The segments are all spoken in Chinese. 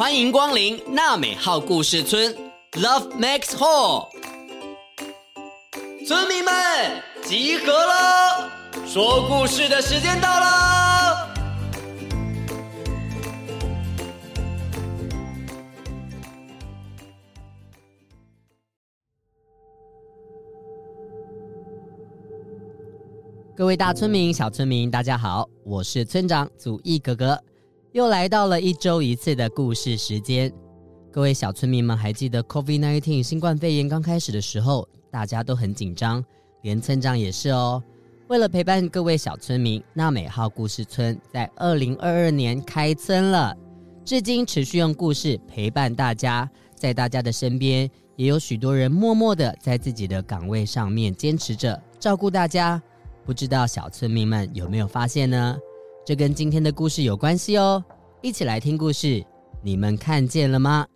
欢迎光临娜美号故事村，Love Max Hall。村民们集合了，说故事的时间到了。各位大村民、小村民，大家好，我是村长祖义哥哥。又来到了一周一次的故事时间，各位小村民们还记得 COVID-19 新冠肺炎刚开始的时候，大家都很紧张，连村长也是哦。为了陪伴各位小村民，娜美号故事村在二零二二年开村了，至今持续用故事陪伴大家，在大家的身边，也有许多人默默的在自己的岗位上面坚持着照顾大家。不知道小村民们有没有发现呢？这跟今天的故事有关系哦，一起来听故事。你们看见了吗？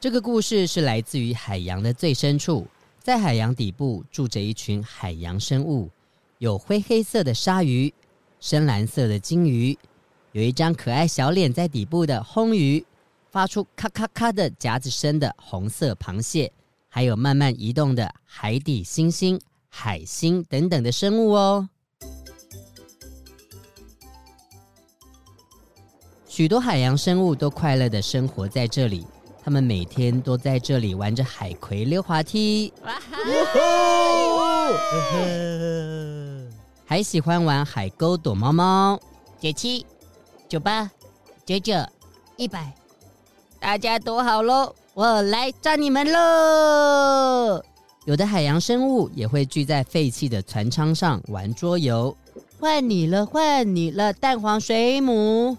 这个故事是来自于海洋的最深处，在海洋底部住着一群海洋生物，有灰黑色的鲨鱼，深蓝色的鲸鱼，有一张可爱小脸在底部的魟鱼，发出咔咔咔的夹子声的红色螃蟹，还有慢慢移动的海底猩猩。海星等等的生物哦，许多海洋生物都快乐的生活在这里。他们每天都在这里玩着海葵溜滑梯，哇哈，还喜欢玩海沟躲猫猫。九七、九八、九九、一百，大家躲好喽，我来抓你们喽！有的海洋生物也会聚在废弃的船舱上玩桌游。换你了，换你了，蛋黄水母。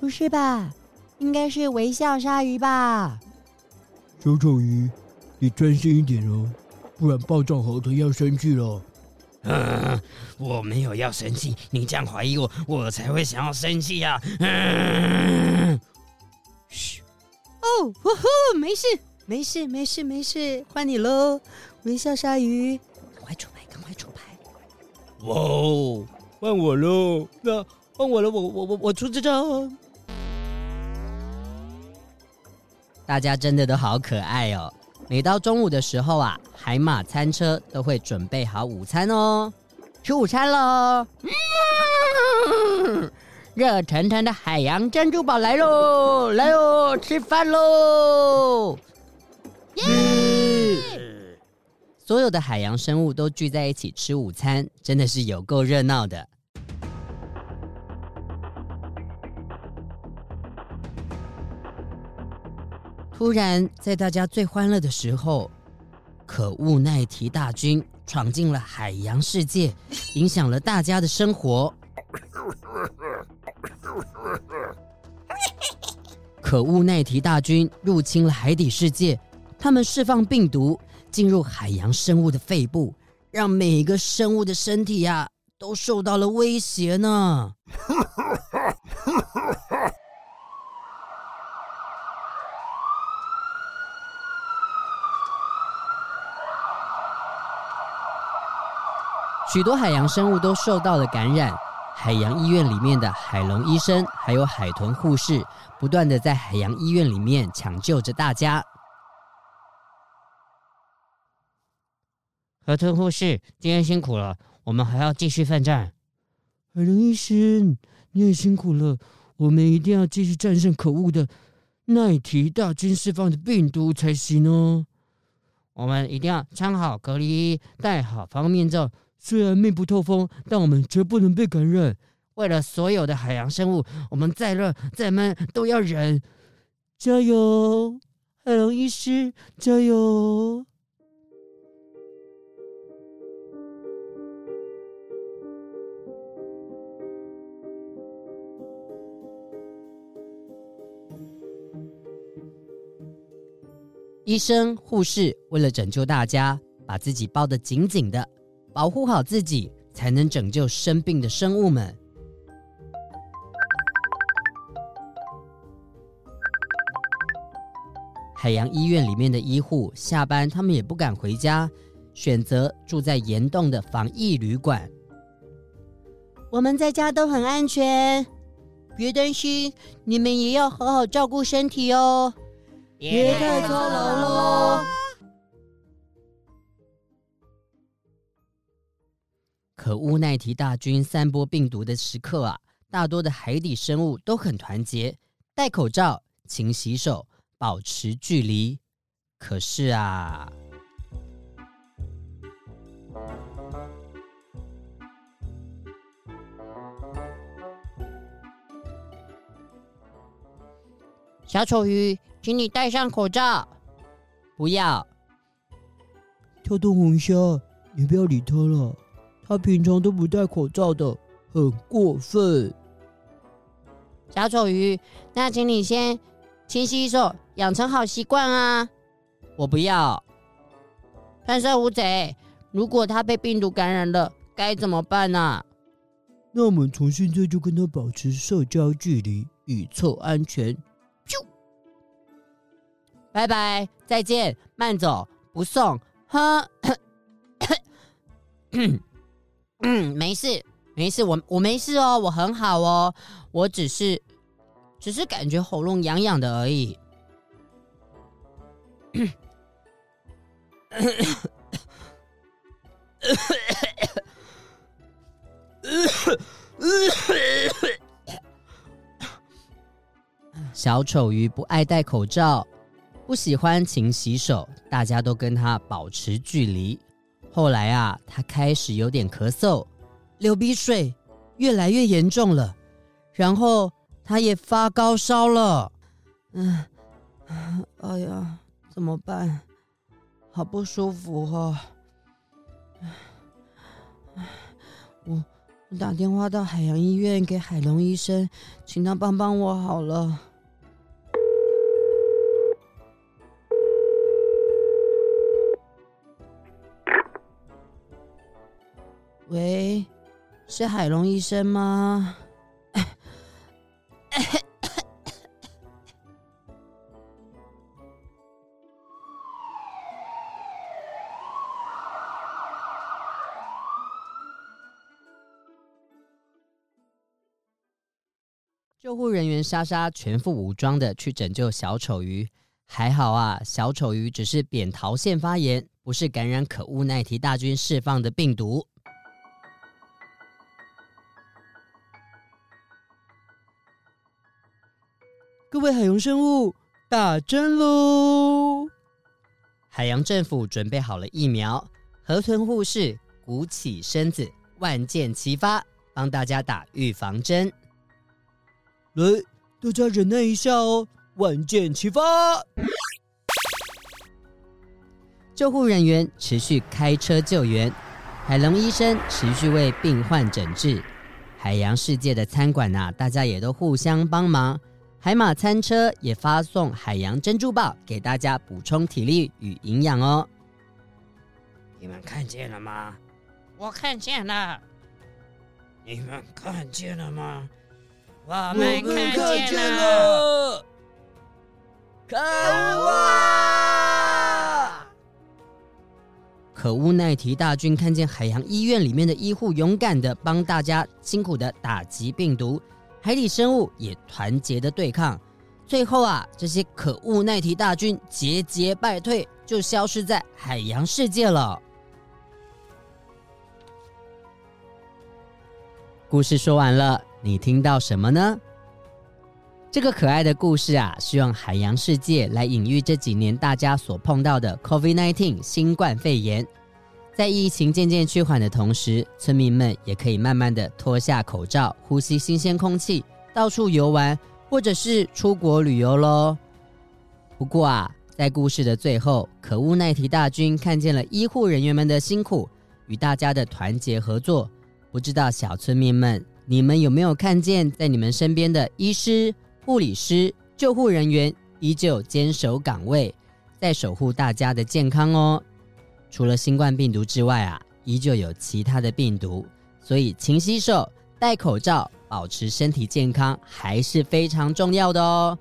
不是吧？应该是微笑鲨鱼吧？小丑鱼，你专心一点哦，不然暴躁猴子要生气了。嗯，我没有要生气，你这样怀疑我，我才会想要生气呀。嗯，嘘。哦，呼呼，没事。没事，没事，没事，换你喽，微笑鲨鱼，赶快出牌，赶快出牌！哇哦，换我喽，那换我了，我我我我出这张。大家真的都好可爱哦！每到中午的时候啊，海马餐车都会准备好午餐哦，吃午餐喽！嗯，热腾腾的海洋珍珠堡来喽，来喽，吃饭喽！耶所有的海洋生物都聚在一起吃午餐，真的是有够热闹的。突然，在大家最欢乐的时候，可恶奈提大军闯进了海洋世界，影响了大家的生活。可恶奈提大军入侵了海底世界。他们释放病毒进入海洋生物的肺部，让每个生物的身体呀、啊、都受到了威胁呢。许多海洋生物都受到了感染，海洋医院里面的海龙医生还有海豚护士，不断的在海洋医院里面抢救着大家。海豚护士，今天辛苦了，我们还要继续奋战。海龙医生，你也辛苦了，我们一定要继续战胜可恶的奈提大军释放的病毒才行哦。我们一定要穿好隔离衣，戴好防护面罩。虽然密不透风，但我们绝不能被感染。为了所有的海洋生物，我们再热再闷都要忍。加油，海龙医师，加油！医生、护士为了拯救大家，把自己包得紧紧的，保护好自己，才能拯救生病的生物们。海洋医院里面的医护下班，他们也不敢回家，选择住在岩洞的防疫旅馆。我们在家都很安全，别担心，你们也要好好照顾身体哦，别太操劳喽。可乌奈提大军散播病毒的时刻啊，大多的海底生物都很团结，戴口罩、勤洗手、保持距离。可是啊，小丑鱼，请你戴上口罩。不要。跳动红虾，你不要理他了。他平常都不戴口罩的，很过分。小丑鱼，那请你先勤洗手，养成好习惯啊！我不要。喷射乌贼，如果他被病毒感染了，该怎么办呢、啊？那我们从现在就跟他保持社交距离，以测安全。拜拜，再见，慢走，不送。哼。嗯，没事，没事，我我没事哦，我很好哦，我只是，只是感觉喉咙痒痒的而已。小丑鱼不爱戴口罩，不喜欢勤洗手，大家都跟他保持距离。后来啊，他开始有点咳嗽、流鼻水，越来越严重了。然后他也发高烧了。嗯，哎呀，怎么办？好不舒服哦。我我打电话到海洋医院给海龙医生，请他帮帮我好了。喂，是海龙医生吗？救护人员莎莎全副武装的去拯救小丑鱼，还好啊，小丑鱼只是扁桃腺发炎，不是感染可恶奈提大军释放的病毒。各位海洋生物，打针喽！海洋政府准备好了疫苗，河豚护士鼓起身子，万箭齐发，帮大家打预防针。来，大家忍耐一下哦，万箭齐发！救护人员持续开车救援，海龙医生持续为病患诊治。海洋世界的餐馆啊，大家也都互相帮忙。海马餐车也发送海洋珍珠宝给大家补充体力与营养哦。你们看见了吗？我看见了。你们看见了吗？我们看见了。看哇！可恶奈提大军看见海洋医院里面的医护勇敢的帮大家辛苦的打击病毒。海底生物也团结的对抗，最后啊，这些可恶奈提大军节节败退，就消失在海洋世界了。故事说完了，你听到什么呢？这个可爱的故事啊，是用海洋世界来隐喻这几年大家所碰到的 COVID-19 新冠肺炎。在疫情渐渐趋缓的同时，村民们也可以慢慢的脱下口罩，呼吸新鲜空气，到处游玩，或者是出国旅游喽。不过啊，在故事的最后，可恶奈提大军看见了医护人员们的辛苦与大家的团结合作。不知道小村民们，你们有没有看见，在你们身边的医师、护理师、救护人员依旧坚守岗位，在守护大家的健康哦。除了新冠病毒之外啊，依旧有其他的病毒，所以勤洗手、戴口罩、保持身体健康还是非常重要的哦。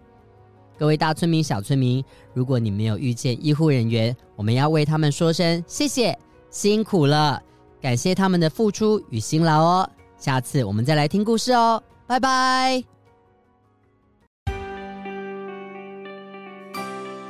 各位大村民、小村民，如果你没有遇见医护人员，我们要为他们说声谢谢，辛苦了，感谢他们的付出与辛劳哦。下次我们再来听故事哦，拜拜。